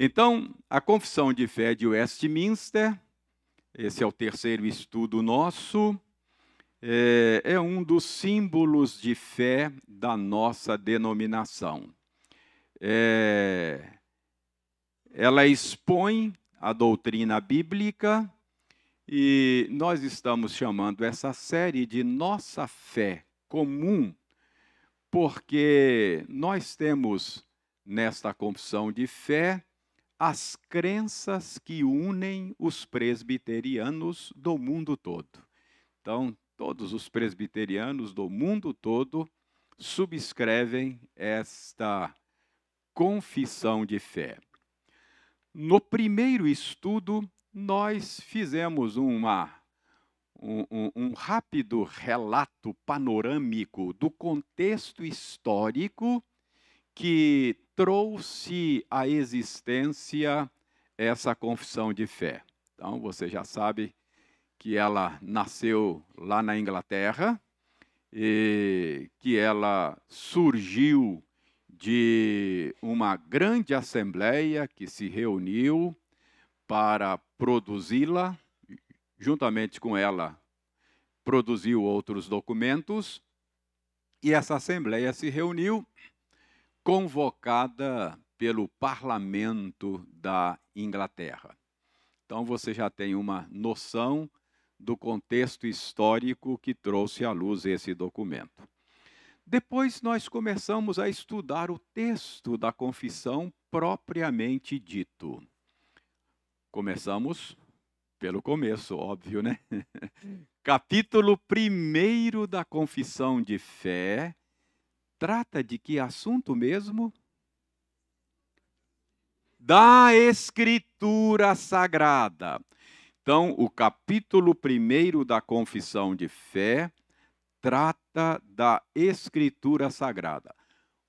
Então, a Confissão de Fé de Westminster, esse é o terceiro estudo nosso, é, é um dos símbolos de fé da nossa denominação. É, ela expõe a doutrina bíblica e nós estamos chamando essa série de Nossa Fé Comum, porque nós temos nesta confissão de fé as crenças que unem os presbiterianos do mundo todo. Então, todos os presbiterianos do mundo todo subscrevem esta confissão de fé. No primeiro estudo, nós fizemos uma, um, um, um rápido relato panorâmico do contexto histórico que trouxe à existência essa confissão de fé. Então, você já sabe que ela nasceu lá na Inglaterra, e que ela surgiu de uma grande assembleia que se reuniu para produzi-la, juntamente com ela, produziu outros documentos, e essa Assembleia se reuniu, convocada pelo Parlamento da Inglaterra. Então você já tem uma noção do contexto histórico que trouxe à luz esse documento. Depois nós começamos a estudar o texto da confissão propriamente dito. Começamos pelo começo, óbvio, né? Capítulo 1 da Confissão de Fé trata de que assunto mesmo? Da Escritura Sagrada. Então, o capítulo 1 da Confissão de Fé trata da Escritura Sagrada.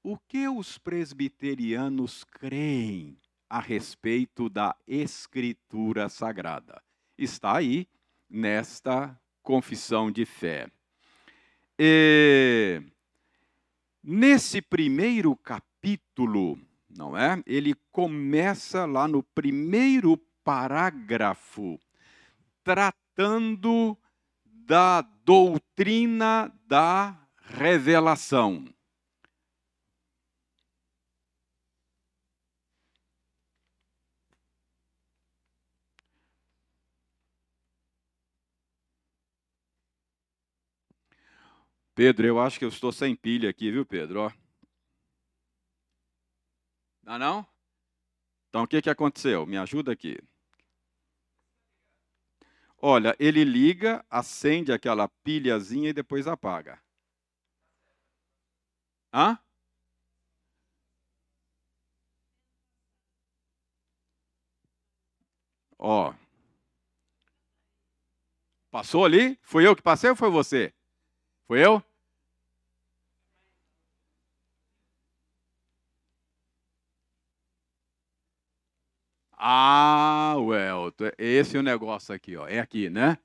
O que os presbiterianos creem a respeito da Escritura Sagrada. Está aí nesta confissão de fé. E, nesse primeiro capítulo, não é? Ele começa lá no primeiro parágrafo, tratando da doutrina da revelação. Pedro, eu acho que eu estou sem pilha aqui, viu, Pedro? Ó. Não, não? Então, o que, que aconteceu? Me ajuda aqui. Olha, ele liga, acende aquela pilhazinha e depois apaga. Hã? Ó. Passou ali? Foi eu que passei ou foi você? Foi eu? Ah, Welton, esse é o negócio aqui, ó. É aqui, né?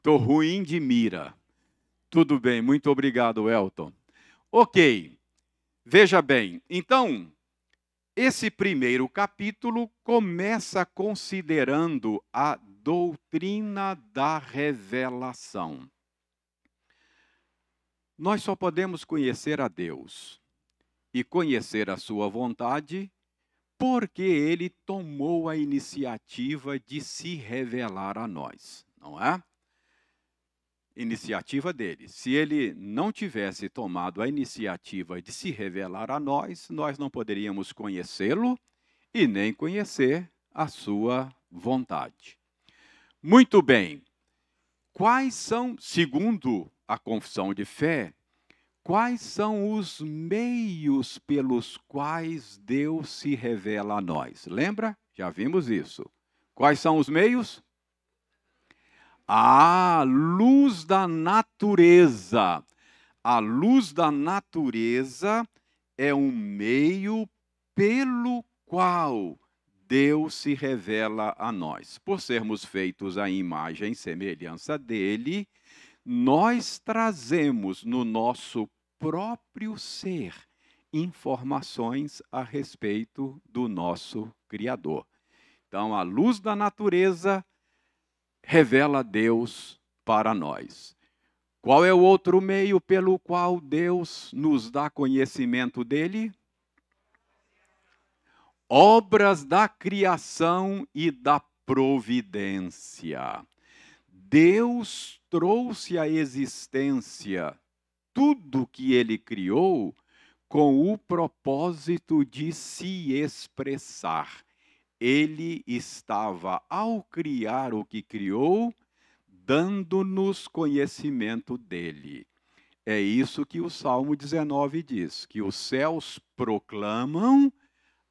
Tô ruim de mira. Tudo bem, muito obrigado, Elton. Ok, veja bem, então, esse primeiro capítulo começa considerando a doutrina da revelação. Nós só podemos conhecer a Deus e conhecer a Sua vontade porque ele tomou a iniciativa de se revelar a nós, não é? Iniciativa dele. Se ele não tivesse tomado a iniciativa de se revelar a nós, nós não poderíamos conhecê-lo e nem conhecer a sua vontade. Muito bem. Quais são, segundo a confissão de fé, Quais são os meios pelos quais Deus se revela a nós? Lembra? Já vimos isso. Quais são os meios? A luz da natureza. A luz da natureza é um meio pelo qual Deus se revela a nós. Por sermos feitos à imagem e semelhança dele, nós trazemos no nosso próprio ser informações a respeito do nosso Criador. Então, a luz da natureza revela Deus para nós. Qual é o outro meio pelo qual Deus nos dá conhecimento dele? Obras da criação e da providência. Deus trouxe à existência tudo que ele criou com o propósito de se expressar. Ele estava, ao criar o que criou, dando-nos conhecimento dele. É isso que o Salmo 19 diz: que os céus proclamam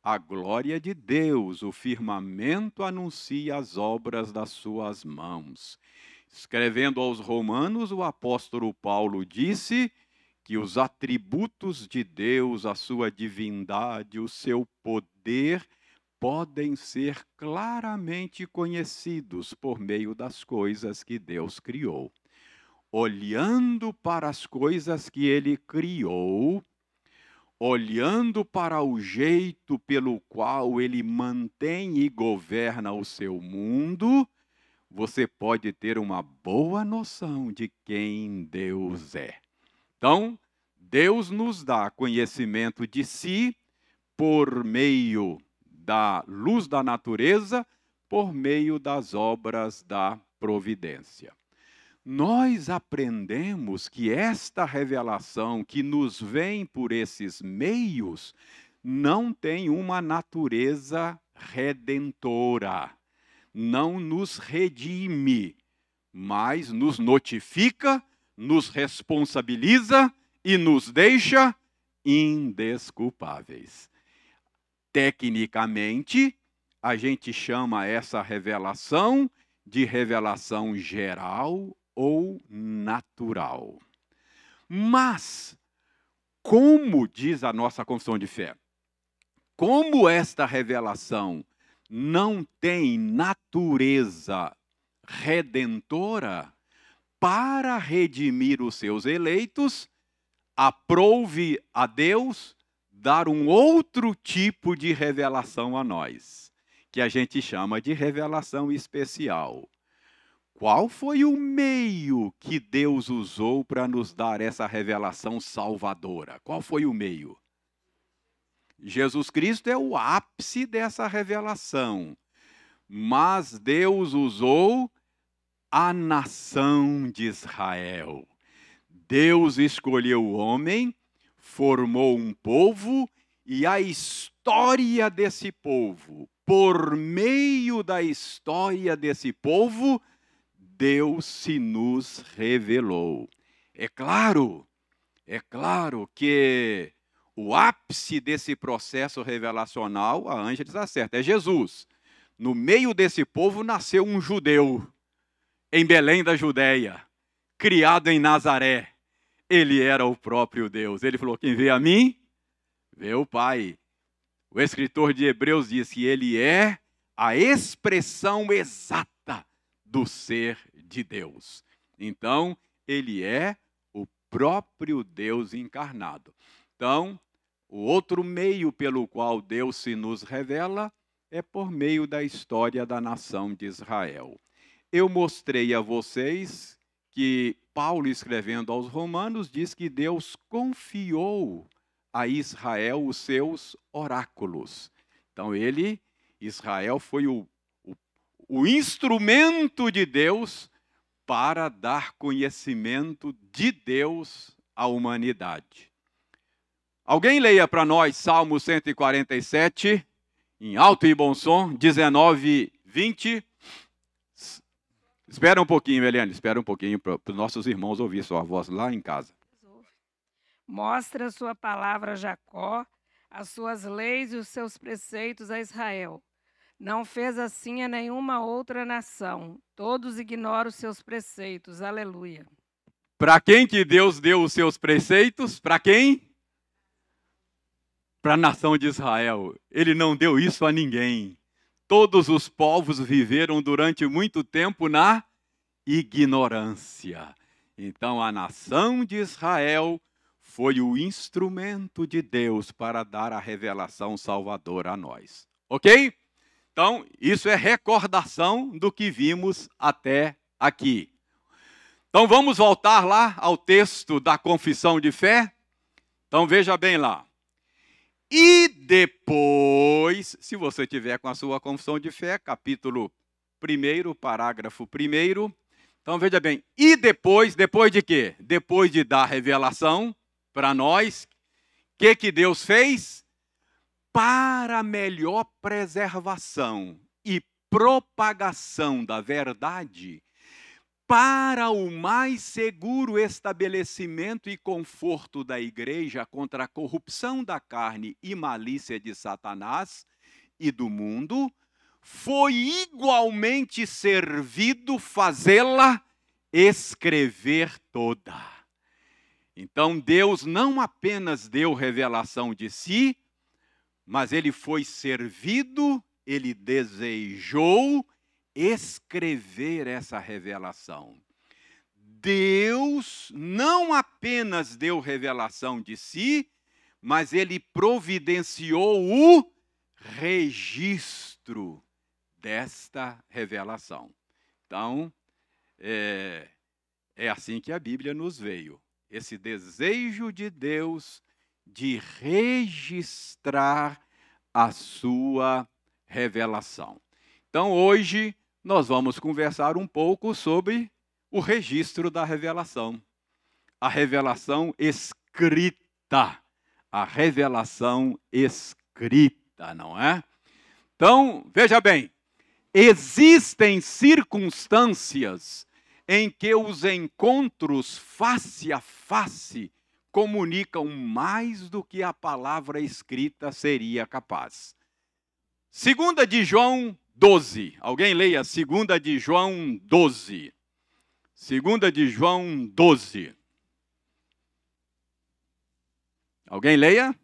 a glória de Deus, o firmamento anuncia as obras das suas mãos. Escrevendo aos Romanos, o apóstolo Paulo disse que os atributos de Deus, a sua divindade, o seu poder, podem ser claramente conhecidos por meio das coisas que Deus criou. Olhando para as coisas que ele criou, olhando para o jeito pelo qual ele mantém e governa o seu mundo, você pode ter uma boa noção de quem Deus é. Então, Deus nos dá conhecimento de si por meio da luz da natureza por meio das obras da providência. Nós aprendemos que esta revelação que nos vem por esses meios não tem uma natureza redentora, não nos redime, mas nos notifica, nos responsabiliza e nos deixa indesculpáveis. Tecnicamente, a gente chama essa revelação de revelação geral ou natural. Mas, como diz a nossa confissão de fé, como esta revelação não tem natureza redentora, para redimir os seus eleitos, aprove a Deus dar um outro tipo de revelação a nós, que a gente chama de revelação especial. Qual foi o meio que Deus usou para nos dar essa revelação salvadora? Qual foi o meio? Jesus Cristo é o ápice dessa revelação. Mas Deus usou a nação de Israel. Deus escolheu o homem formou um povo e a história desse povo, por meio da história desse povo, Deus se nos revelou. É claro, é claro que o ápice desse processo revelacional, a Ângela acerta, é Jesus. No meio desse povo nasceu um judeu, em Belém da Judéia, criado em Nazaré ele era o próprio Deus. Ele falou: Quem vê a mim, vê o Pai. O escritor de Hebreus diz que ele é a expressão exata do ser de Deus. Então, ele é o próprio Deus encarnado. Então, o outro meio pelo qual Deus se nos revela é por meio da história da nação de Israel. Eu mostrei a vocês que Paulo, escrevendo aos Romanos, diz que Deus confiou a Israel os seus oráculos. Então, ele, Israel, foi o, o, o instrumento de Deus para dar conhecimento de Deus à humanidade. Alguém leia para nós Salmo 147, em alto e bom som, 19, 20. Espera um pouquinho, Eliane, espera um pouquinho para os nossos irmãos ouvir sua voz lá em casa. Mostra a sua palavra a Jacó, as suas leis e os seus preceitos a Israel. Não fez assim a nenhuma outra nação. Todos ignoram os seus preceitos. Aleluia. Para quem que Deus deu os seus preceitos? Para quem? Para a nação de Israel. Ele não deu isso a ninguém. Todos os povos viveram durante muito tempo na ignorância. Então a nação de Israel foi o instrumento de Deus para dar a revelação salvadora a nós. Ok? Então, isso é recordação do que vimos até aqui. Então, vamos voltar lá ao texto da confissão de fé. Então, veja bem lá. E depois, se você tiver com a sua confissão de fé, capítulo 1, parágrafo 1. Então veja bem, e depois, depois de quê? Depois de dar revelação para nós, o que, que Deus fez? Para melhor preservação e propagação da verdade, para o mais seguro estabelecimento e conforto da igreja contra a corrupção da carne e malícia de Satanás e do mundo, foi igualmente servido fazê-la escrever toda. Então Deus não apenas deu revelação de si, mas ele foi servido, ele desejou escrever essa revelação. Deus não apenas deu revelação de si, mas ele providenciou o registro desta revelação. Então, é, é assim que a Bíblia nos veio. Esse desejo de Deus de registrar a sua revelação. Então, hoje, nós vamos conversar um pouco sobre o registro da revelação. A revelação escrita. A revelação escrita, não é? Então, veja bem, existem circunstâncias em que os encontros face a face comunicam mais do que a palavra escrita seria capaz. Segunda de João 12. Alguém leia segunda de João 12. Segunda de João 12. Alguém leia?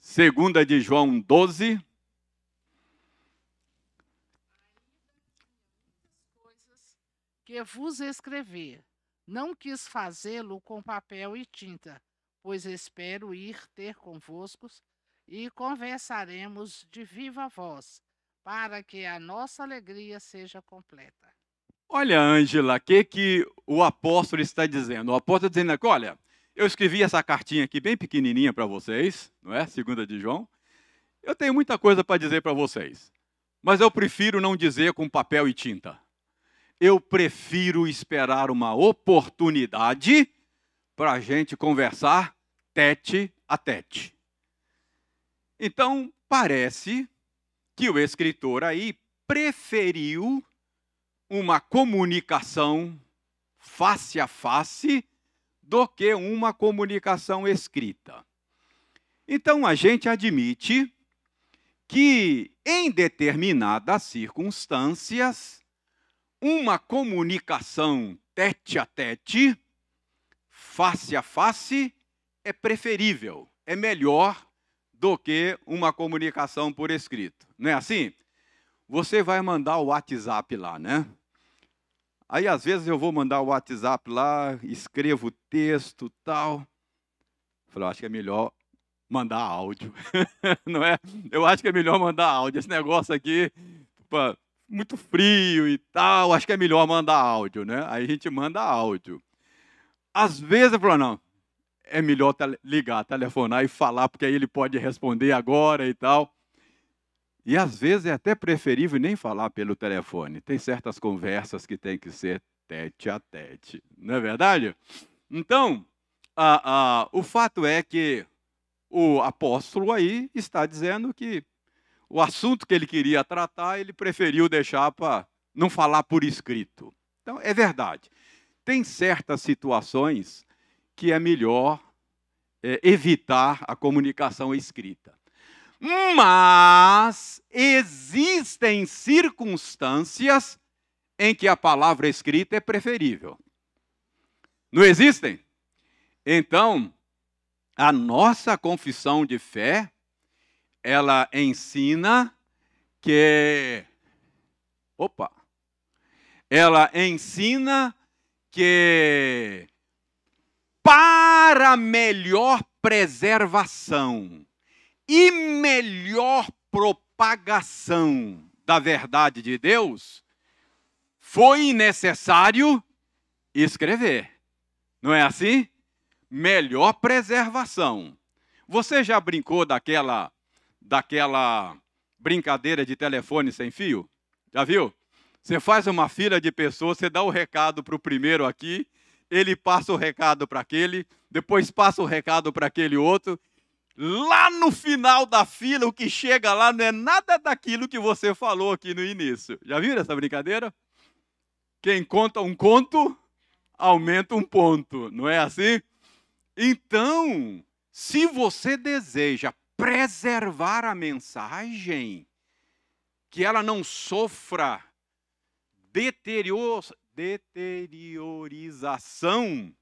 Segunda de João 12. Que vos escrever, não quis fazê-lo com papel e tinta, pois espero ir ter convosco e conversaremos de viva voz para que a nossa alegria seja completa. Olha, Ângela, o que, que o apóstolo está dizendo? O apóstolo está dizendo olha, eu escrevi essa cartinha aqui bem pequenininha para vocês, não é? Segunda de João. Eu tenho muita coisa para dizer para vocês, mas eu prefiro não dizer com papel e tinta. Eu prefiro esperar uma oportunidade para a gente conversar tete a tete. Então, parece que o escritor aí preferiu uma comunicação face a face do que uma comunicação escrita. Então a gente admite que em determinadas circunstâncias uma comunicação tete a tete, face a face, é preferível, é melhor do que uma comunicação por escrito. Não é assim? Você vai mandar o WhatsApp lá, né? Aí às vezes eu vou mandar o WhatsApp lá, escrevo o texto, tal. Falei, acho que é melhor mandar áudio, não é? Eu acho que é melhor mandar áudio. Esse negócio aqui, muito frio e tal, acho que é melhor mandar áudio, né? Aí a gente manda áudio. Às vezes eu falo, não, é melhor ligar, telefonar e falar, porque aí ele pode responder agora e tal. E às vezes é até preferível nem falar pelo telefone. Tem certas conversas que tem que ser tete a tete, não é verdade? Então, a, a, o fato é que o apóstolo aí está dizendo que o assunto que ele queria tratar, ele preferiu deixar para não falar por escrito. Então, é verdade. Tem certas situações que é melhor é, evitar a comunicação escrita. Mas existem circunstâncias em que a palavra escrita é preferível. Não existem? Então, a nossa confissão de fé, ela ensina que. Opa! Ela ensina que para melhor preservação e melhor propagação da verdade de Deus, foi necessário escrever. Não é assim? Melhor preservação. Você já brincou daquela daquela brincadeira de telefone sem fio? Já viu? Você faz uma fila de pessoas, você dá o recado para o primeiro aqui, ele passa o recado para aquele, depois passa o recado para aquele outro. Lá no final da fila, o que chega lá não é nada daquilo que você falou aqui no início. Já viram essa brincadeira? Quem conta um conto, aumenta um ponto, não é assim? Então, se você deseja preservar a mensagem, que ela não sofra deterior, deteriorização,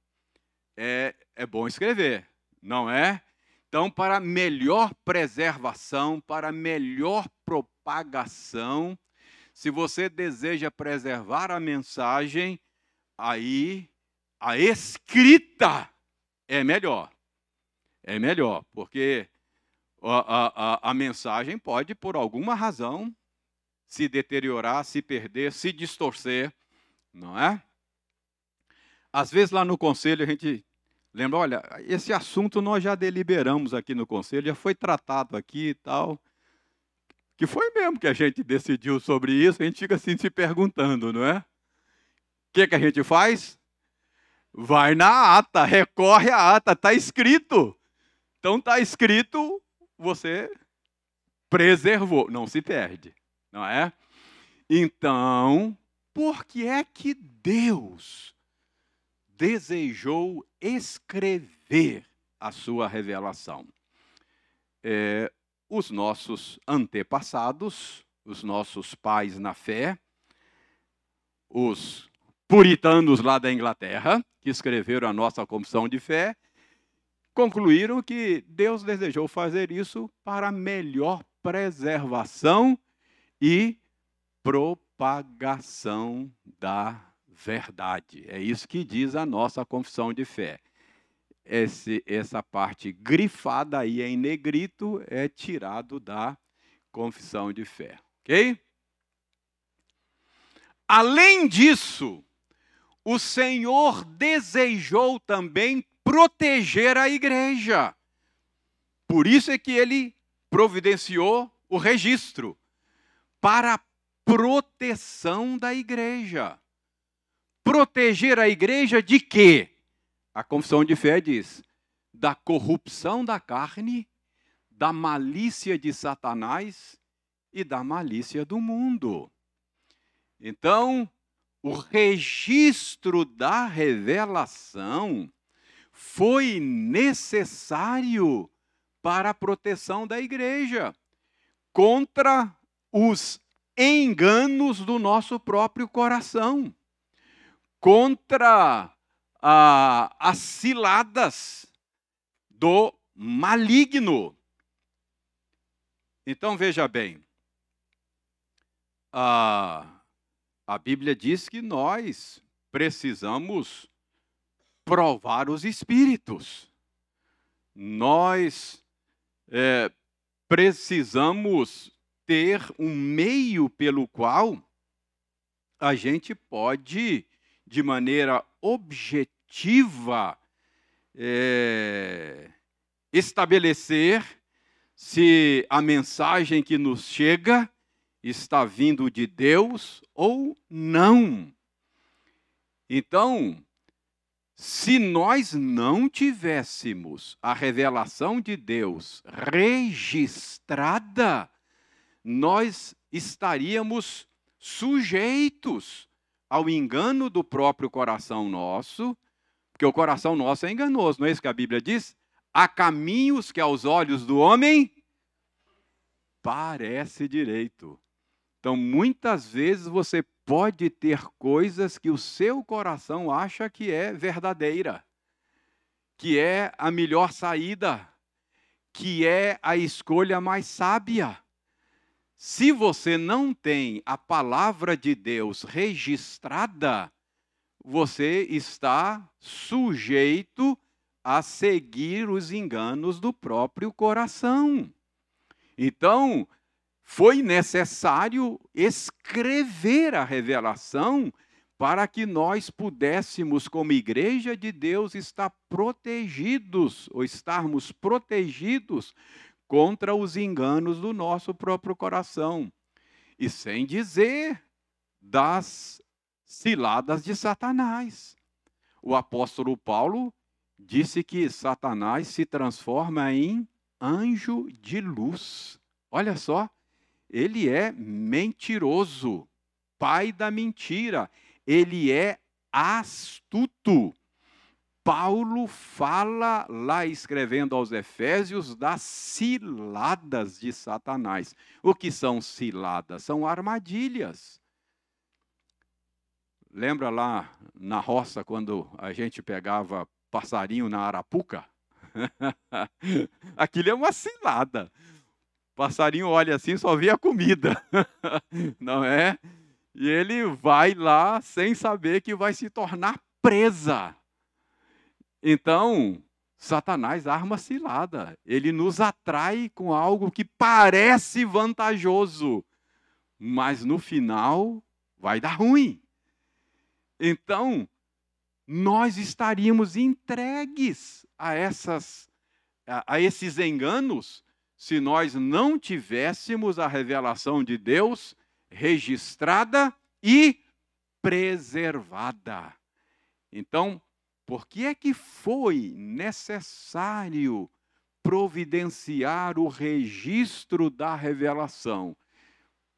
é, é bom escrever, não é? Então, para melhor preservação, para melhor propagação, se você deseja preservar a mensagem, aí a escrita é melhor. É melhor, porque a, a, a mensagem pode, por alguma razão, se deteriorar, se perder, se distorcer, não é? Às vezes lá no conselho a gente lembra, olha, esse assunto nós já deliberamos aqui no conselho, já foi tratado aqui e tal. Que foi mesmo que a gente decidiu sobre isso, a gente fica assim se perguntando, não é? O que, que a gente faz? Vai na ata, recorre à ata, está escrito. Então está escrito, você preservou, não se perde, não é? Então, por que é que Deus desejou escrever a sua revelação? É, os nossos antepassados, os nossos pais na fé, os puritanos lá da Inglaterra, que escreveram a nossa confissão de fé, concluíram que Deus desejou fazer isso para melhor preservação e propagação da verdade. É isso que diz a nossa confissão de fé. Esse, essa parte grifada aí em negrito é tirado da confissão de fé, ok? Além disso, o Senhor desejou também proteger a igreja. Por isso é que ele providenciou o registro para proteção da igreja. Proteger a igreja de quê? A confissão de fé diz: da corrupção da carne, da malícia de Satanás e da malícia do mundo. Então, o registro da revelação foi necessário para a proteção da igreja contra os enganos do nosso próprio coração, contra ah, as ciladas do maligno. Então veja bem, a, a Bíblia diz que nós precisamos provar os espíritos. Nós é, precisamos ter um meio pelo qual a gente pode, de maneira objetiva, é, estabelecer se a mensagem que nos chega está vindo de Deus ou não. Então, se nós não tivéssemos a revelação de Deus registrada, nós estaríamos sujeitos ao engano do próprio coração nosso, porque o coração nosso é enganoso, não é isso que a Bíblia diz? Há caminhos que aos olhos do homem parece direito. Então, muitas vezes você pode ter coisas que o seu coração acha que é verdadeira, que é a melhor saída, que é a escolha mais sábia. Se você não tem a palavra de Deus registrada, você está sujeito a seguir os enganos do próprio coração. Então, foi necessário escrever a revelação para que nós pudéssemos, como igreja de Deus, estar protegidos, ou estarmos protegidos contra os enganos do nosso próprio coração. E sem dizer das ciladas de Satanás. O apóstolo Paulo disse que Satanás se transforma em anjo de luz. Olha só, ele é mentiroso, pai da mentira, ele é astuto. Paulo fala lá escrevendo aos Efésios das ciladas de Satanás. O que são ciladas? São armadilhas. Lembra lá na roça quando a gente pegava passarinho na arapuca? Aquilo é uma cilada. Passarinho olha assim, só vê a comida, não é? E ele vai lá sem saber que vai se tornar presa. Então, Satanás arma cilada. Ele nos atrai com algo que parece vantajoso, mas no final vai dar ruim. Então, nós estaríamos entregues a, essas, a, a esses enganos se nós não tivéssemos a revelação de Deus registrada e preservada. Então, por que é que foi necessário providenciar o registro da revelação?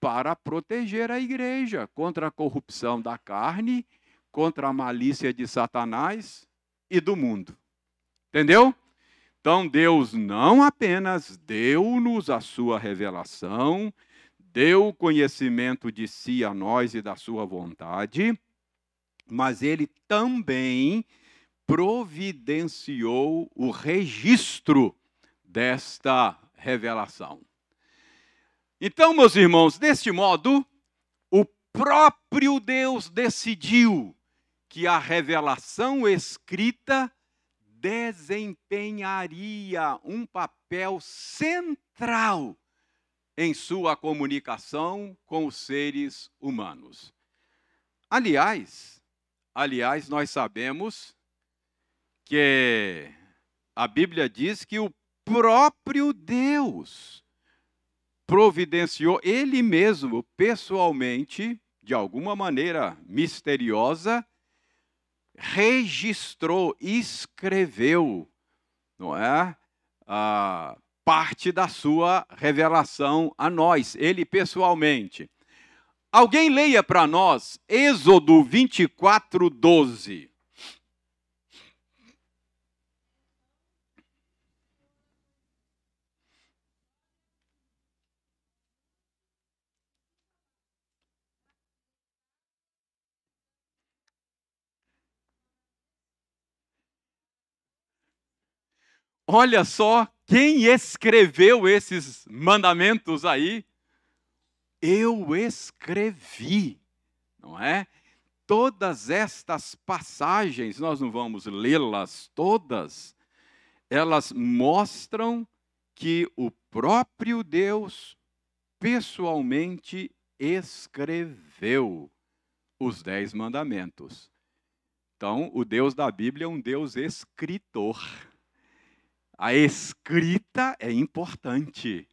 Para proteger a igreja contra a corrupção da carne contra a malícia de Satanás e do mundo. Entendeu? Então Deus não apenas deu-nos a sua revelação, deu conhecimento de si a nós e da sua vontade, mas ele também providenciou o registro desta revelação. Então, meus irmãos, deste modo, o próprio Deus decidiu que a revelação escrita desempenharia um papel central em sua comunicação com os seres humanos. Aliás, aliás, nós sabemos que a Bíblia diz que o próprio Deus providenciou ele mesmo pessoalmente, de alguma maneira misteriosa, registrou, escreveu, não é? A parte da sua revelação a nós, ele pessoalmente. Alguém leia para nós Êxodo 24, 12. Olha só quem escreveu esses mandamentos aí. Eu escrevi, não é? Todas estas passagens, nós não vamos lê-las todas, elas mostram que o próprio Deus pessoalmente escreveu os dez mandamentos. Então, o Deus da Bíblia é um Deus escritor a escrita é importante,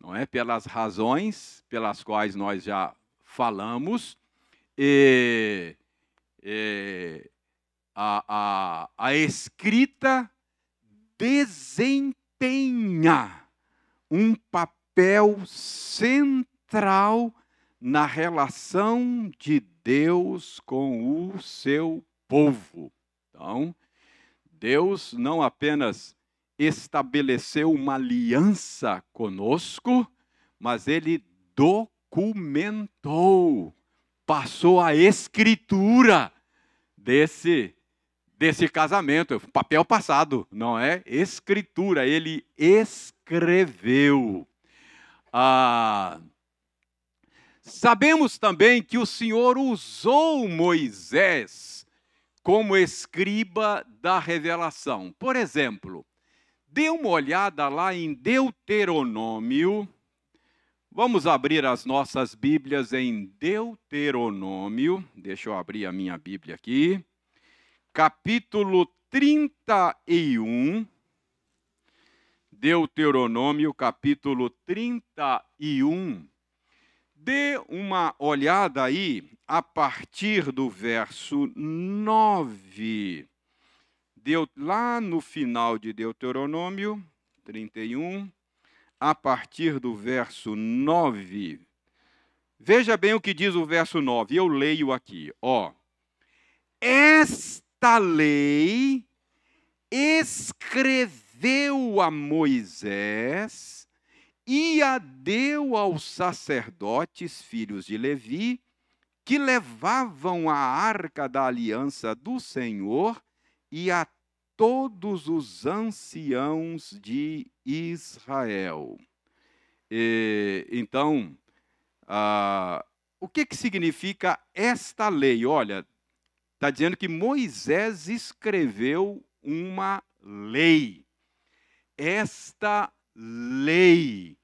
não é? Pelas razões pelas quais nós já falamos, e, e a, a, a escrita desempenha um papel central na relação de Deus com o seu povo. Então, Deus não apenas estabeleceu uma aliança conosco, mas ele documentou, passou a escritura desse desse casamento, papel passado, não é? Escritura, ele escreveu. Ah, sabemos também que o Senhor usou Moisés como escriba da revelação. Por exemplo, dê uma olhada lá em Deuteronômio. Vamos abrir as nossas Bíblias em Deuteronômio. Deixa eu abrir a minha Bíblia aqui. Capítulo 31. Deuteronômio, capítulo 31. Dê uma olhada aí a partir do verso 9. Deu, lá no final de Deuteronômio 31, a partir do verso 9. Veja bem o que diz o verso 9. Eu leio aqui, ó. Esta lei escreveu a Moisés e a deu aos sacerdotes, filhos de Levi, que levavam a arca da aliança do Senhor e a todos os anciãos de Israel. E, então, ah, o que, que significa esta lei? Olha, está dizendo que Moisés escreveu uma lei. Esta lei.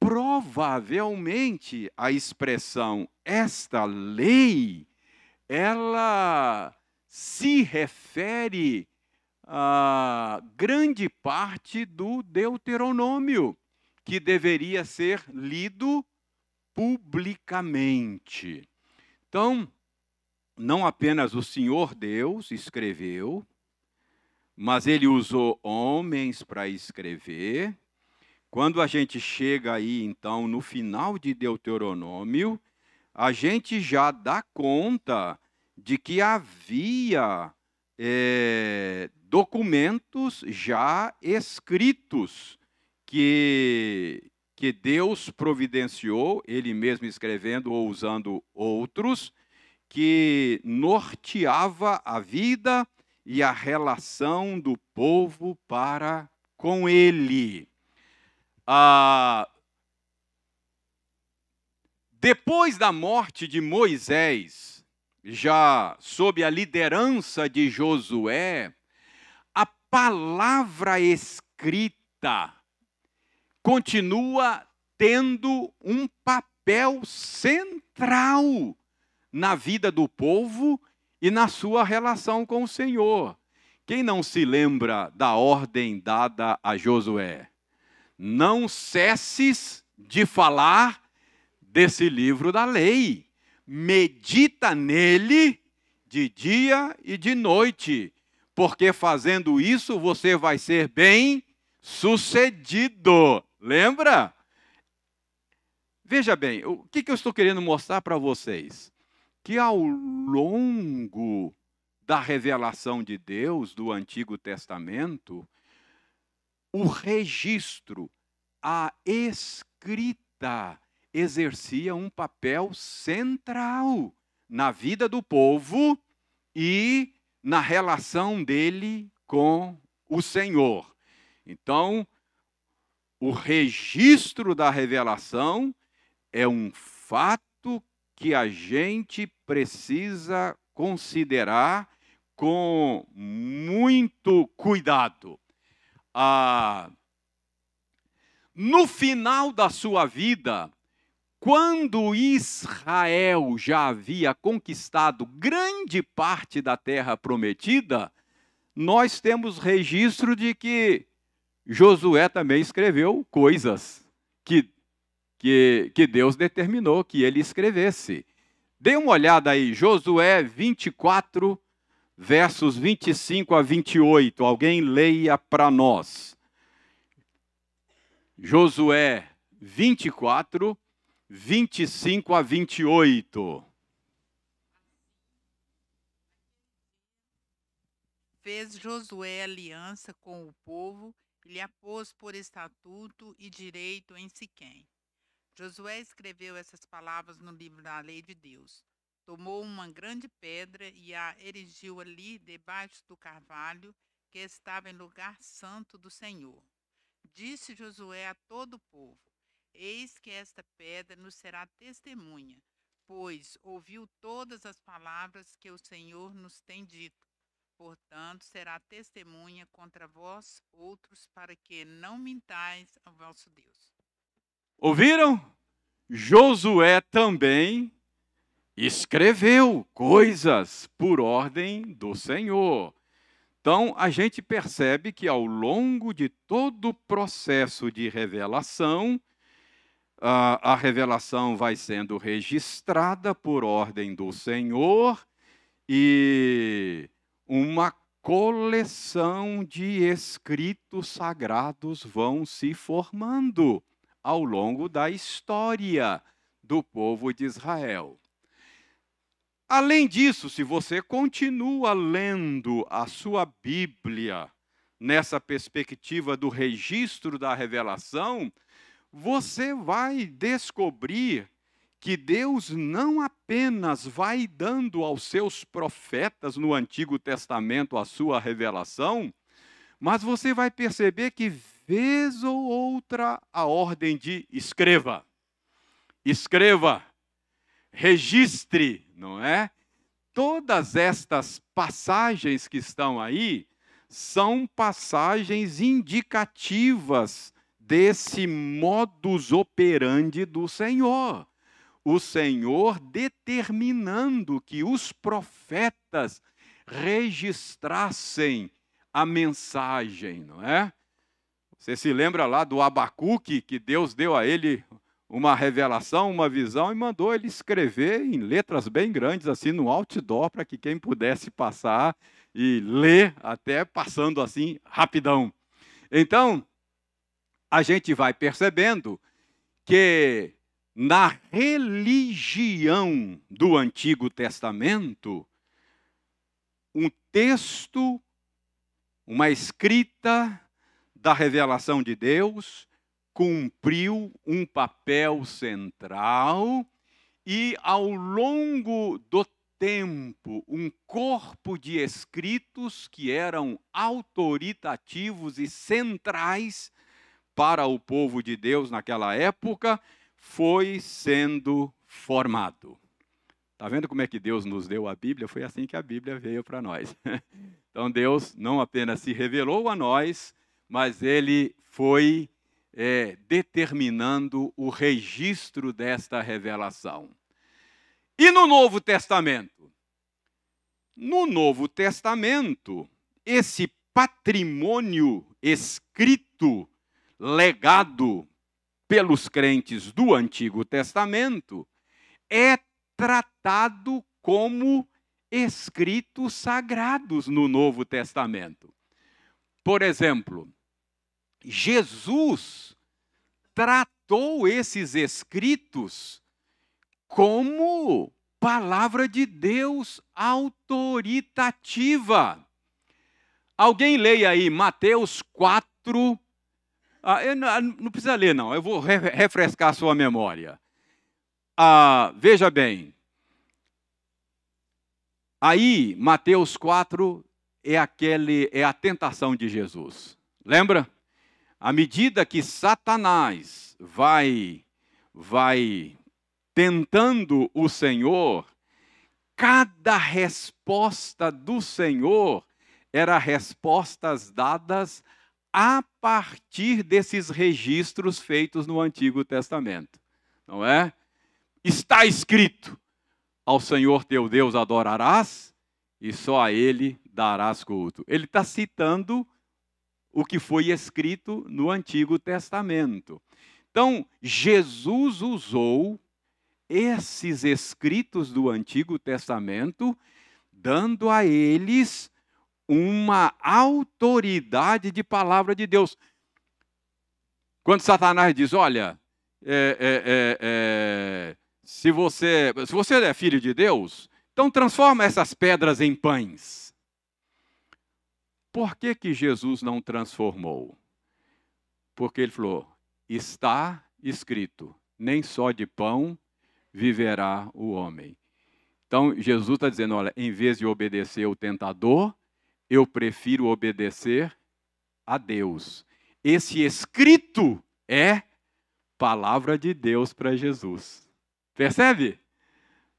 Provavelmente a expressão esta lei, ela se refere a grande parte do Deuteronômio, que deveria ser lido publicamente. Então, não apenas o Senhor Deus escreveu, mas ele usou homens para escrever, quando a gente chega aí, então, no final de Deuteronômio, a gente já dá conta de que havia é, documentos já escritos que, que Deus providenciou, ele mesmo escrevendo ou usando outros, que norteava a vida e a relação do povo para com ele. Ah, depois da morte de Moisés, já sob a liderança de Josué, a palavra escrita continua tendo um papel central na vida do povo e na sua relação com o Senhor. Quem não se lembra da ordem dada a Josué? não cesses de falar desse livro da lei. Medita nele de dia e de noite, porque fazendo isso você vai ser bem sucedido. Lembra? Veja bem, o que, eu estou querendo mostrar para vocês? Que ao longo da revelação de Deus do Antigo Testamento, o registro, a escrita exercia um papel central na vida do povo e na relação dele com o Senhor. Então, o registro da revelação é um fato que a gente precisa considerar com muito cuidado ah, no final da sua vida, quando Israel já havia conquistado grande parte da terra prometida, nós temos registro de que Josué também escreveu coisas que, que, que Deus determinou que ele escrevesse. Dê uma olhada aí, Josué 24, versos 25 a 28. Alguém leia para nós. Josué 24, 25 a 28. Fez Josué aliança com o povo e lhe a pôs por estatuto e direito em Siquém. Josué escreveu essas palavras no livro da lei de Deus tomou uma grande pedra e a erigiu ali debaixo do carvalho que estava em lugar santo do Senhor. Disse Josué a todo o povo: Eis que esta pedra nos será testemunha. pois, ouviu todas as palavras que o Senhor nos tem dito. Portanto, será testemunha contra vós outros, para que não mintais ao vosso Deus. Ouviram? Josué também escreveu coisas por ordem do Senhor. Então, a gente percebe que ao longo de todo o processo de revelação, a, revelação vai sendo registrada por ordem do Senhor e uma coleção de escritos sagrados vão se formando ao longo da história do povo de Israel. Além disso, se você continua lendo a sua Bíblia nessa perspectiva do registro da revelação, você vai descobrir que Deus não apenas vai dando aos seus profetas no Antigo Testamento a sua revelação, mas você vai perceber que, vez ou outra, a ordem de escreva. Escreva, registre, não é? Todas estas passagens que estão aí são passagens indicativas desse modus operandi do Senhor. O Senhor determinando que os profetas registrassem a mensagem, não é? Você se lembra lá do Abacuque, que Deus deu a ele uma revelação, uma visão, e mandou ele escrever em letras bem grandes, assim, no outdoor, para que quem pudesse passar e ler, até passando assim, rapidão. Então, a gente vai percebendo que na religião do Antigo Testamento, um texto, uma escrita da revelação de Deus, cumpriu um papel central e, ao longo do tempo, um corpo de escritos que eram autoritativos e centrais para o povo de Deus naquela época foi sendo formado. Está vendo como é que Deus nos deu a Bíblia? Foi assim que a Bíblia veio para nós. Então Deus não apenas se revelou a nós, mas ele foi é, determinando o registro desta revelação. E no Novo Testamento? No Novo Testamento, esse patrimônio escrito, legado pelos crentes do Antigo Testamento, é tratado como escritos sagrados no Novo Testamento. Por exemplo, Jesus tratou esses escritos como palavra de Deus autoritativa. Alguém leia aí Mateus 4. Ah, não, não, precisa ler, não, eu vou refrescar a sua memória. Ah, veja bem. Aí, Mateus 4 é, aquele, é a tentação de Jesus. Lembra? à medida que Satanás vai vai tentando o Senhor, cada resposta do Senhor era respostas dadas a partir desses registros feitos no Antigo Testamento. Não é? Está escrito: ao Senhor teu Deus adorarás e só a ele darás culto. Ele está citando o que foi escrito no Antigo Testamento. Então, Jesus usou esses escritos do Antigo Testamento, dando a eles uma autoridade de palavra de Deus. Quando Satanás diz: Olha, é, é, é, é se, você, se você é filho de Deus, então transforma essas pedras em pães. Por que, que Jesus não transformou? Porque ele falou: está escrito, nem só de pão viverá o homem. Então, Jesus está dizendo: olha, em vez de obedecer o tentador, eu prefiro obedecer a Deus. Esse escrito é palavra de Deus para Jesus. Percebe?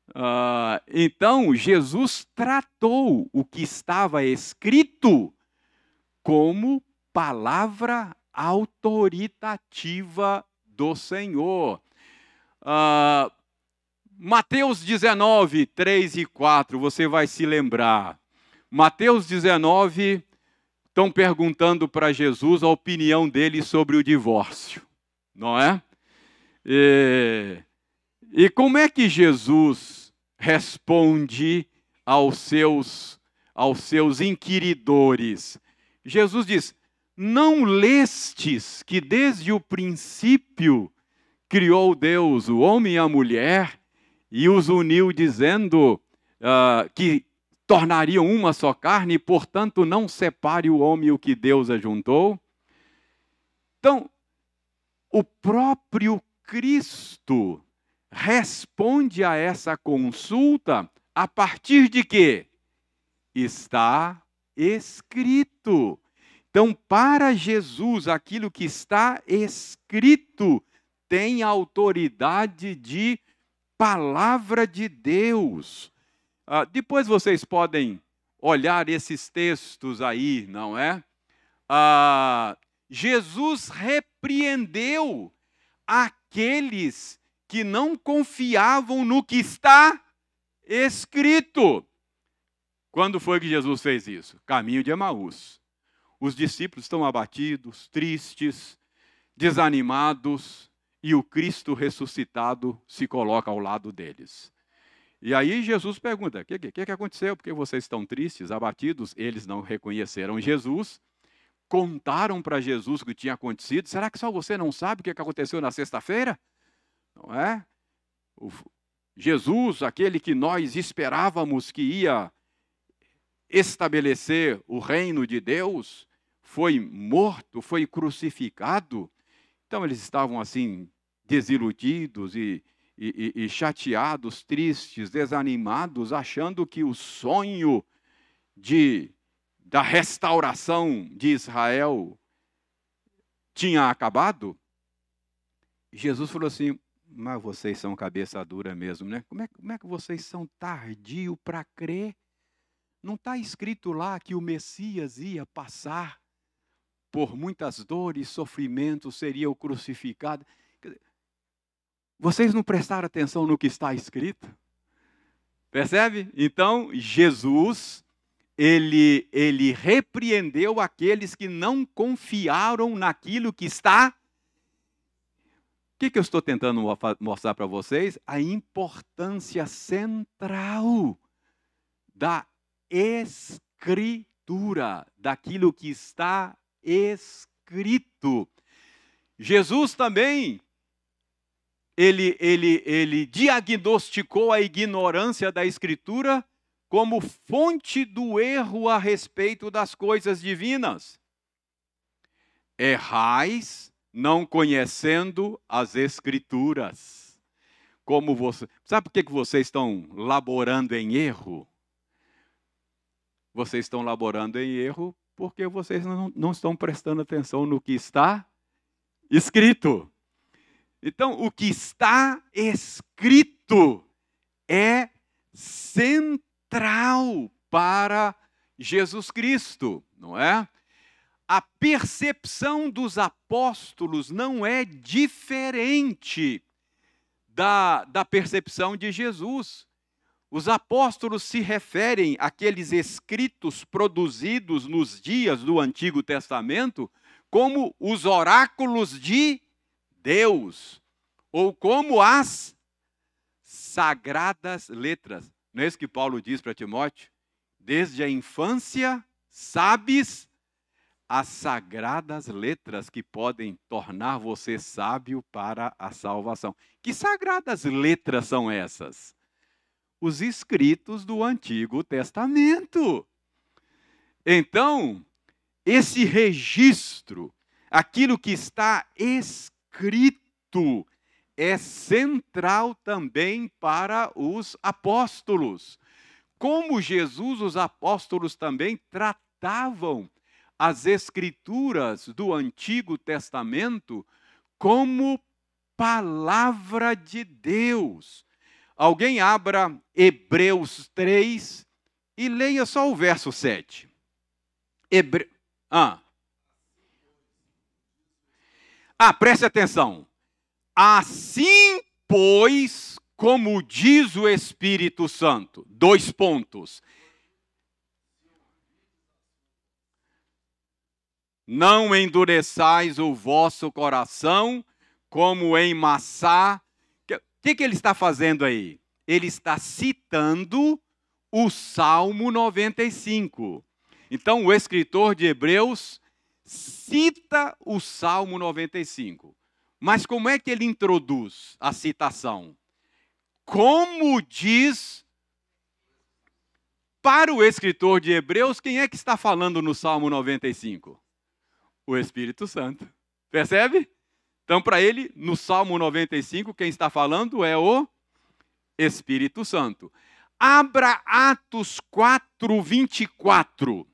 Uh, então, Jesus tratou o que estava escrito como palavra autoritativa do Senhor. Uh, Mateus 19, 3 e 4, você vai se lembrar. Mateus 19, estão perguntando para Jesus a opinião dele sobre o divórcio, não é? E, e como é que Jesus responde aos seus, aos seus inquiridores? Jesus diz: Não lestes que desde o princípio criou Deus o homem e a mulher e os uniu, dizendo uh, que tornariam uma só carne, e, portanto, não separe o homem o que Deus ajuntou. Então, o próprio Cristo responde a essa consulta a partir de que está escrito. Então, para Jesus, aquilo que está escrito tem autoridade de palavra de Deus. Ah, depois vocês podem olhar esses textos aí, não é? Ah, Jesus repreendeu aqueles que não confiavam no que está escrito. Quando foi que Jesus fez isso? Caminho de Emaús. Os discípulos estão abatidos, tristes, desanimados, e o Cristo ressuscitado se coloca ao lado deles. E aí Jesus pergunta: o que, que, que aconteceu? Porque vocês estão tristes, abatidos? Eles não reconheceram Jesus, contaram para Jesus o que tinha acontecido. Será que só você não sabe o que aconteceu na sexta-feira? Não é? O Jesus, aquele que nós esperávamos que ia estabelecer o reino de Deus, foi morto, foi crucificado. Então eles estavam assim desiludidos e e, e, e chateados, tristes, desanimados, achando que o sonho de, da restauração de Israel tinha acabado. Jesus falou assim: Mas vocês são cabeça dura mesmo, né? Como é, como é que vocês são tardio para crer? Não está escrito lá que o Messias ia passar por muitas dores, sofrimentos, seria o crucificado. Vocês não prestaram atenção no que está escrito? Percebe? Então, Jesus, ele, ele repreendeu aqueles que não confiaram naquilo que está. O que, que eu estou tentando mostrar para vocês? A importância central da escritura, daquilo que está escrito. Jesus também ele, ele, ele diagnosticou a ignorância da Escritura como fonte do erro a respeito das coisas divinas. Errais não conhecendo as Escrituras. Como você, sabe por que vocês estão laborando em erro? Vocês estão laborando em erro porque vocês não, não estão prestando atenção no que está escrito. Então, o que está escrito é central para Jesus Cristo, não é? A percepção dos apóstolos não é diferente da, da percepção de Jesus. Os apóstolos se referem àqueles escritos produzidos nos dias do Antigo Testamento como os oráculos de Deus, ou como as sagradas letras. Não é isso que Paulo diz para Timóteo? Desde a infância sabes as sagradas letras que podem tornar você sábio para a salvação. Que sagradas letras são essas? Os escritos do Antigo Testamento. Então, esse registro, aquilo que está escrito, escrito é central também para os apóstolos. Como Jesus, os apóstolos também tratavam as escrituras do Antigo Testamento como palavra de Deus. Alguém abra Hebreus 3 e leia só o verso 7. Hebre... Ah. Ah, preste atenção. Assim, pois, como diz o Espírito Santo, dois pontos. Não endureçais o vosso coração como em Massá que, que ele está fazendo aí? Ele está citando o Salmo 95. Então, o escritor de Hebreus cita o Salmo 95. Mas como é que ele introduz a citação? Como diz para o escritor de Hebreus, quem é que está falando no Salmo 95? O Espírito Santo. Percebe? Então, para ele, no Salmo 95, quem está falando é o Espírito Santo. Abra Atos 4, 24.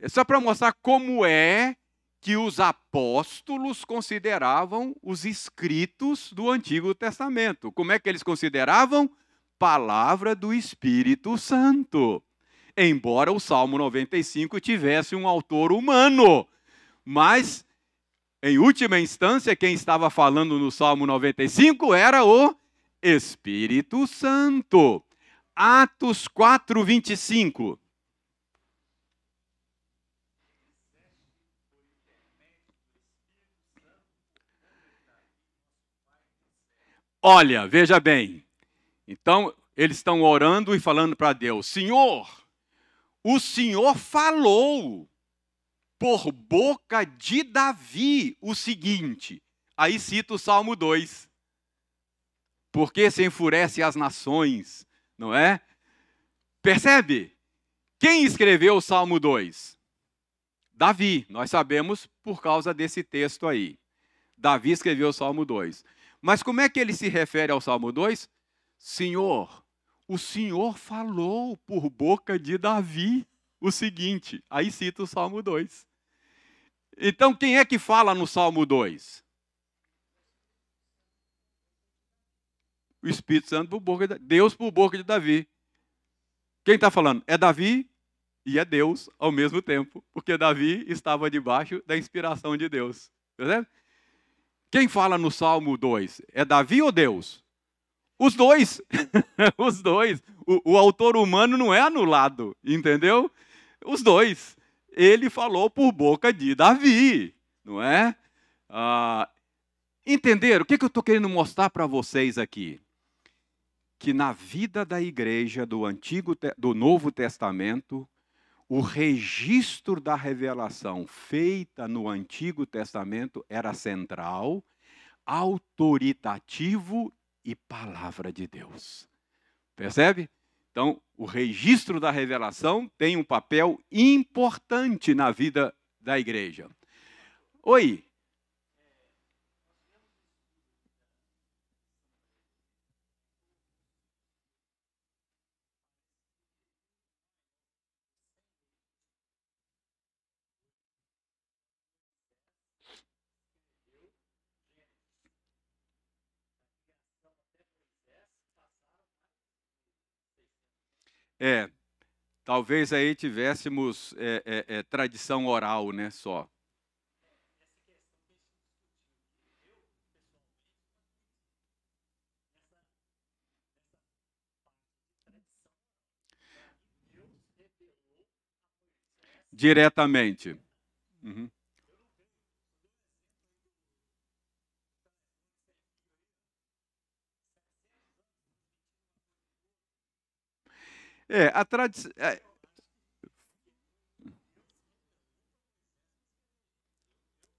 É só para mostrar como é que os apóstolos consideravam os escritos do Antigo Testamento. Como é que eles consideravam? Palavra do Espírito Santo. Embora o Salmo 95 tivesse um autor humano, mas em última instância, quem estava falando no Salmo 95 era o Espírito Santo. Atos 4, 25. Olha, veja bem. Então, eles estão orando e falando para Deus: Senhor, o Senhor falou por boca de Davi o seguinte. Aí cita o Salmo 2. Porque se enfurece as nações, não é? Percebe? Quem escreveu o Salmo 2? Davi, nós sabemos por causa desse texto aí. Davi escreveu o Salmo 2. Mas como é que ele se refere ao Salmo 2? Senhor, o Senhor falou por boca de Davi o seguinte. Aí cita o Salmo 2. Então, quem é que fala no Salmo 2? O Espírito Santo por boca de Deus por boca de Davi. Quem está falando? É Davi e é Deus ao mesmo tempo, porque Davi estava debaixo da inspiração de Deus. Percebe? Quem fala no Salmo 2? É Davi ou Deus? Os dois. Os dois. O, o autor humano não é anulado, entendeu? Os dois ele falou por boca de Davi, não é? Ah, entenderam? O que, que eu estou querendo mostrar para vocês aqui? Que na vida da igreja do Antigo, do Novo Testamento, o registro da revelação feita no Antigo Testamento era central, autoritativo e palavra de Deus. Percebe? Então, o registro da revelação tem um papel importante na vida da igreja. Oi. É, talvez aí tivéssemos é, é, é, tradição oral, né, só. Diretamente. Uhum. É, a tradição. É...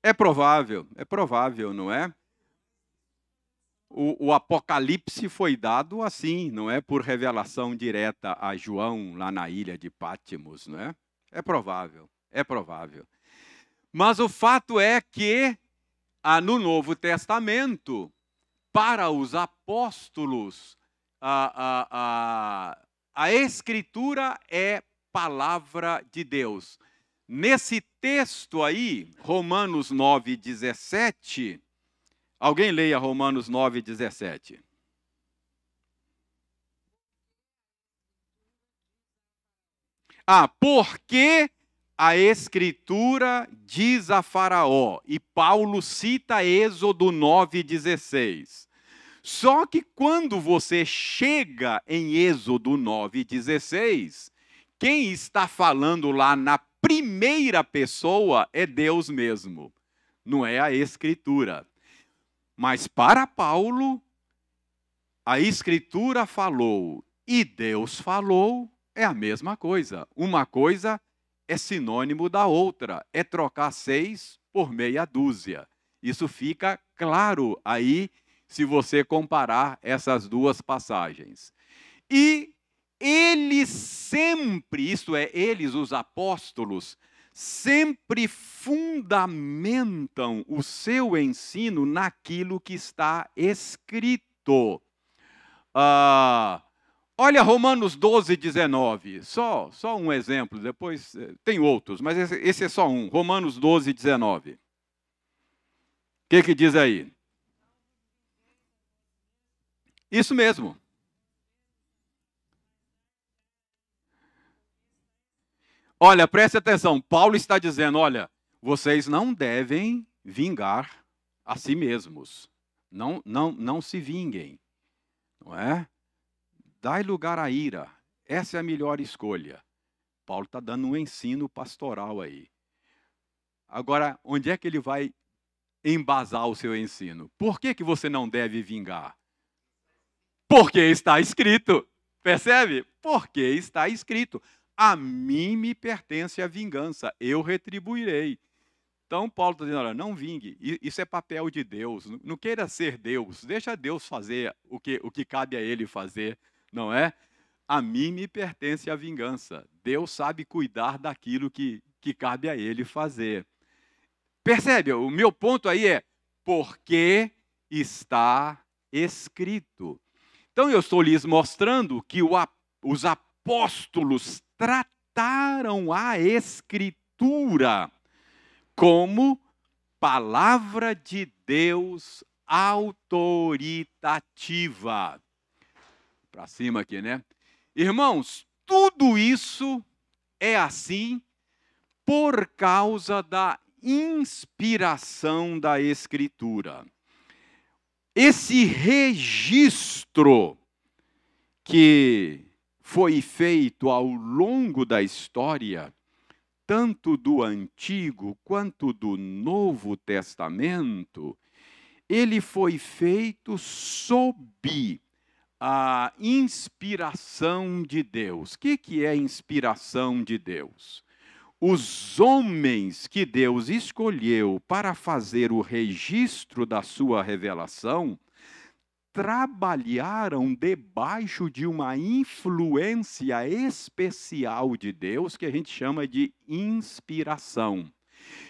é provável, é provável, não é? O, o, Apocalipse foi dado assim, não é? Por revelação direta a João lá na ilha de Pátimos, não é? É provável, é provável. Mas o fato é que ah, no Novo Testamento, para os apóstolos, ah, ah, ah a Escritura é palavra de Deus. Nesse texto aí, Romanos 9, 17. Alguém leia Romanos 9, 17. Ah, porque a Escritura diz a Faraó, e Paulo cita Êxodo 9,16. Só que quando você chega em Êxodo 9,16, quem está falando lá na primeira pessoa é Deus mesmo, não é a Escritura. Mas para Paulo, a Escritura falou e Deus falou é a mesma coisa. Uma coisa é sinônimo da outra, é trocar seis por meia dúzia. Isso fica claro aí se você comparar essas duas passagens. E eles sempre, isto é, eles, os apóstolos, sempre fundamentam o seu ensino naquilo que está escrito. Ah, olha Romanos 12, 19, só, só um exemplo, depois eh, tem outros, mas esse, esse é só um. Romanos 12, 19. O que, que diz aí? Isso mesmo. Olha, preste atenção. Paulo está dizendo: olha, vocês não devem vingar a si mesmos. Não, não, não se vinguem. Não é? Dai lugar à ira. Essa é a melhor escolha. Paulo está dando um ensino pastoral aí. Agora, onde é que ele vai embasar o seu ensino? Por que, que você não deve vingar? Porque está escrito. Percebe? Porque está escrito. A mim me pertence a vingança, eu retribuirei. Então, Paulo está dizendo: olha, não vingue, isso é papel de Deus, não queira ser Deus, deixa Deus fazer o que, o que cabe a Ele fazer, não é? A mim me pertence a vingança, Deus sabe cuidar daquilo que, que cabe a Ele fazer. Percebe? O meu ponto aí é: porque está escrito. Então, eu estou lhes mostrando que o, os apóstolos trataram a Escritura como palavra de Deus autoritativa. Para cima aqui, né? Irmãos, tudo isso é assim por causa da inspiração da Escritura. Esse registro que foi feito ao longo da história, tanto do Antigo quanto do Novo Testamento, ele foi feito sob a inspiração de Deus. O que, que é inspiração de Deus? Os homens que Deus escolheu para fazer o registro da sua revelação trabalharam debaixo de uma influência especial de Deus, que a gente chama de inspiração.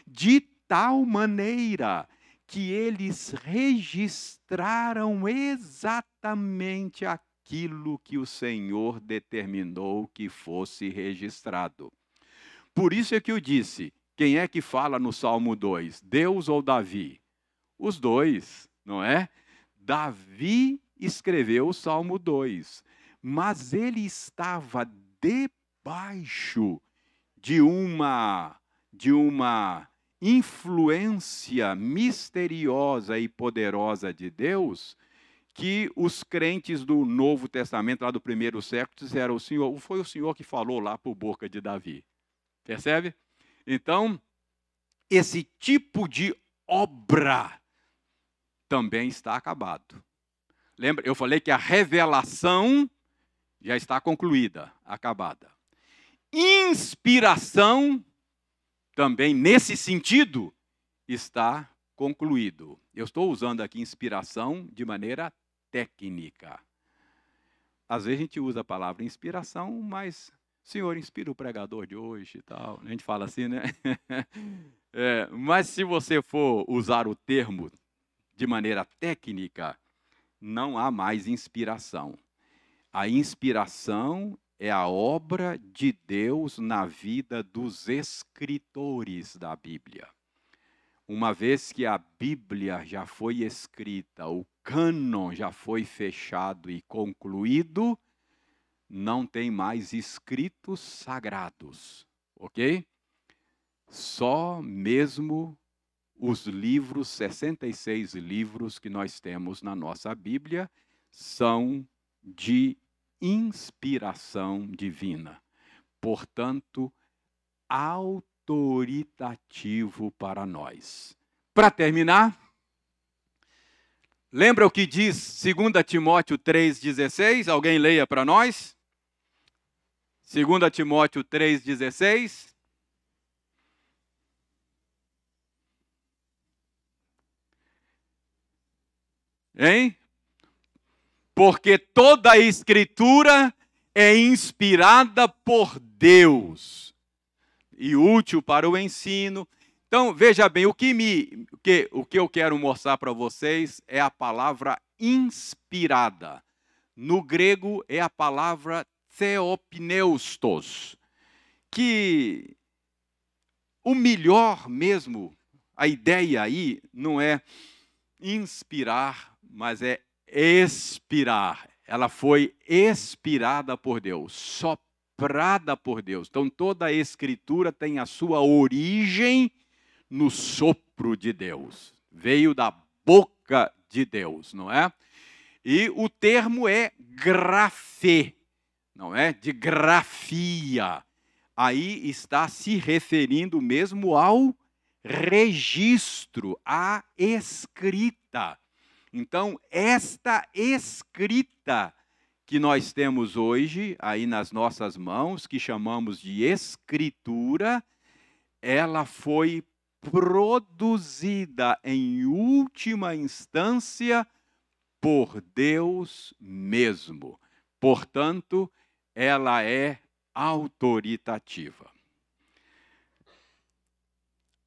De tal maneira que eles registraram exatamente aquilo que o Senhor determinou que fosse registrado. Por isso é que eu disse: quem é que fala no Salmo 2? Deus ou Davi? Os dois, não é? Davi escreveu o Salmo 2, mas ele estava debaixo de uma de uma influência misteriosa e poderosa de Deus, que os crentes do Novo Testamento, lá do primeiro século, disseram: o Senhor, foi o Senhor que falou lá por boca de Davi. Percebe? Então, esse tipo de obra também está acabado. Lembra, eu falei que a revelação já está concluída, acabada. Inspiração também nesse sentido está concluído. Eu estou usando aqui inspiração de maneira técnica. Às vezes a gente usa a palavra inspiração, mas Senhor, inspira o pregador de hoje e tal. A gente fala assim, né? É, mas se você for usar o termo de maneira técnica, não há mais inspiração. A inspiração é a obra de Deus na vida dos escritores da Bíblia. Uma vez que a Bíblia já foi escrita, o cânon já foi fechado e concluído, não tem mais escritos sagrados, ok? Só mesmo os livros, 66 livros que nós temos na nossa Bíblia, são de inspiração divina. Portanto, autoritativo para nós. Para terminar, lembra o que diz 2 Timóteo 3,16? Alguém leia para nós? 2 Timóteo 3,16. Hein? Porque toda a Escritura é inspirada por Deus e útil para o ensino. Então, veja bem, o que, me, o que, o que eu quero mostrar para vocês é a palavra inspirada. No grego é a palavra theopneustos, que o melhor mesmo, a ideia aí não é inspirar, mas é expirar. Ela foi expirada por Deus, soprada por Deus. Então toda a escritura tem a sua origem no sopro de Deus. Veio da boca de Deus, não é? E o termo é grafê, não é? De grafia. Aí está se referindo mesmo ao registro, à escrita. Então, esta escrita que nós temos hoje aí nas nossas mãos, que chamamos de escritura, ela foi produzida em última instância por Deus mesmo. Portanto, ela é autoritativa.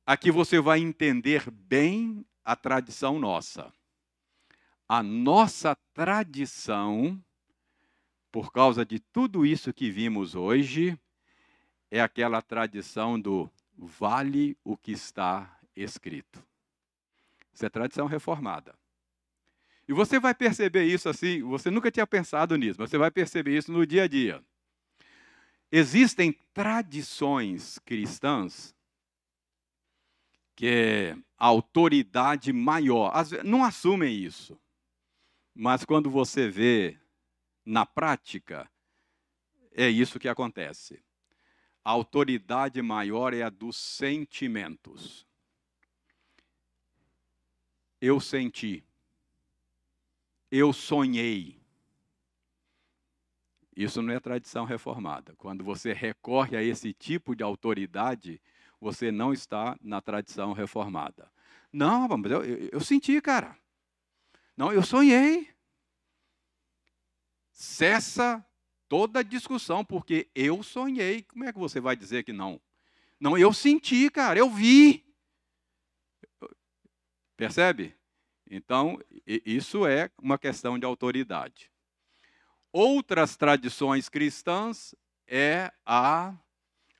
Aqui você vai entender bem a tradição nossa a nossa tradição, por causa de tudo isso que vimos hoje, é aquela tradição do vale o que está escrito. Isso é tradição reformada. E você vai perceber isso assim, você nunca tinha pensado nisso, mas você vai perceber isso no dia a dia. Existem tradições cristãs que a autoridade maior, não assumem isso. Mas quando você vê na prática, é isso que acontece. A autoridade maior é a dos sentimentos. Eu senti. Eu sonhei. Isso não é tradição reformada. Quando você recorre a esse tipo de autoridade, você não está na tradição reformada. Não, mas eu, eu, eu senti, cara. Não, eu sonhei. Cessa toda discussão, porque eu sonhei. Como é que você vai dizer que não? Não, eu senti, cara, eu vi. Percebe? Então, isso é uma questão de autoridade. Outras tradições cristãs é a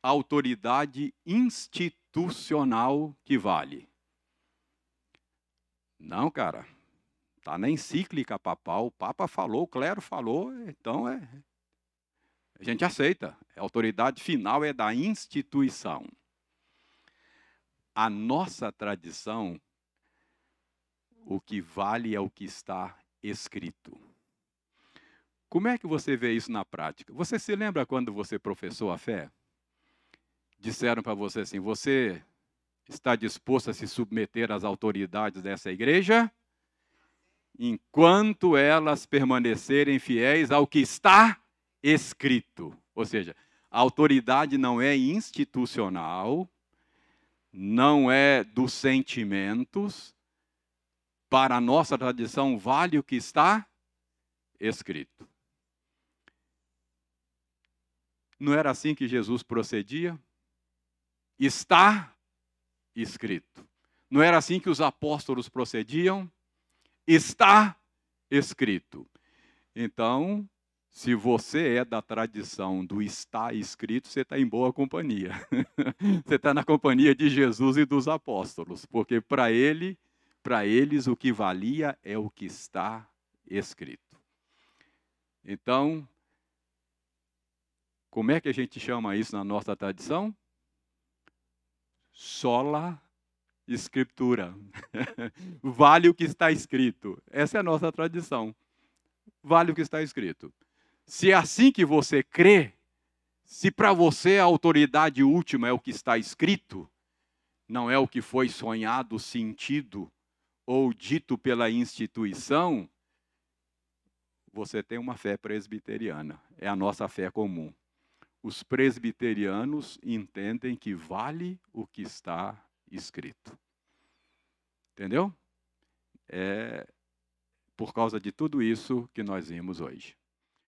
autoridade institucional que vale. Não, cara. Está na encíclica papal, o Papa falou, o clero falou, então é, a gente aceita. A autoridade final é da instituição. A nossa tradição, o que vale é o que está escrito. Como é que você vê isso na prática? Você se lembra quando você professou a fé? Disseram para você assim: você está disposto a se submeter às autoridades dessa igreja? enquanto elas permanecerem fiéis ao que está escrito. Ou seja, a autoridade não é institucional, não é dos sentimentos. Para a nossa tradição, vale o que está escrito. Não era assim que Jesus procedia? Está escrito. Não era assim que os apóstolos procediam? está escrito. Então, se você é da tradição do está escrito, você está em boa companhia. você está na companhia de Jesus e dos apóstolos, porque para ele, para eles o que valia é o que está escrito. Então, Como é que a gente chama isso na nossa tradição? Sola escritura. vale o que está escrito. Essa é a nossa tradição. Vale o que está escrito. Se é assim que você crê, se para você a autoridade última é o que está escrito, não é o que foi sonhado, sentido ou dito pela instituição, você tem uma fé presbiteriana. É a nossa fé comum. Os presbiterianos entendem que vale o que está escrito. Entendeu? É por causa de tudo isso que nós vimos hoje.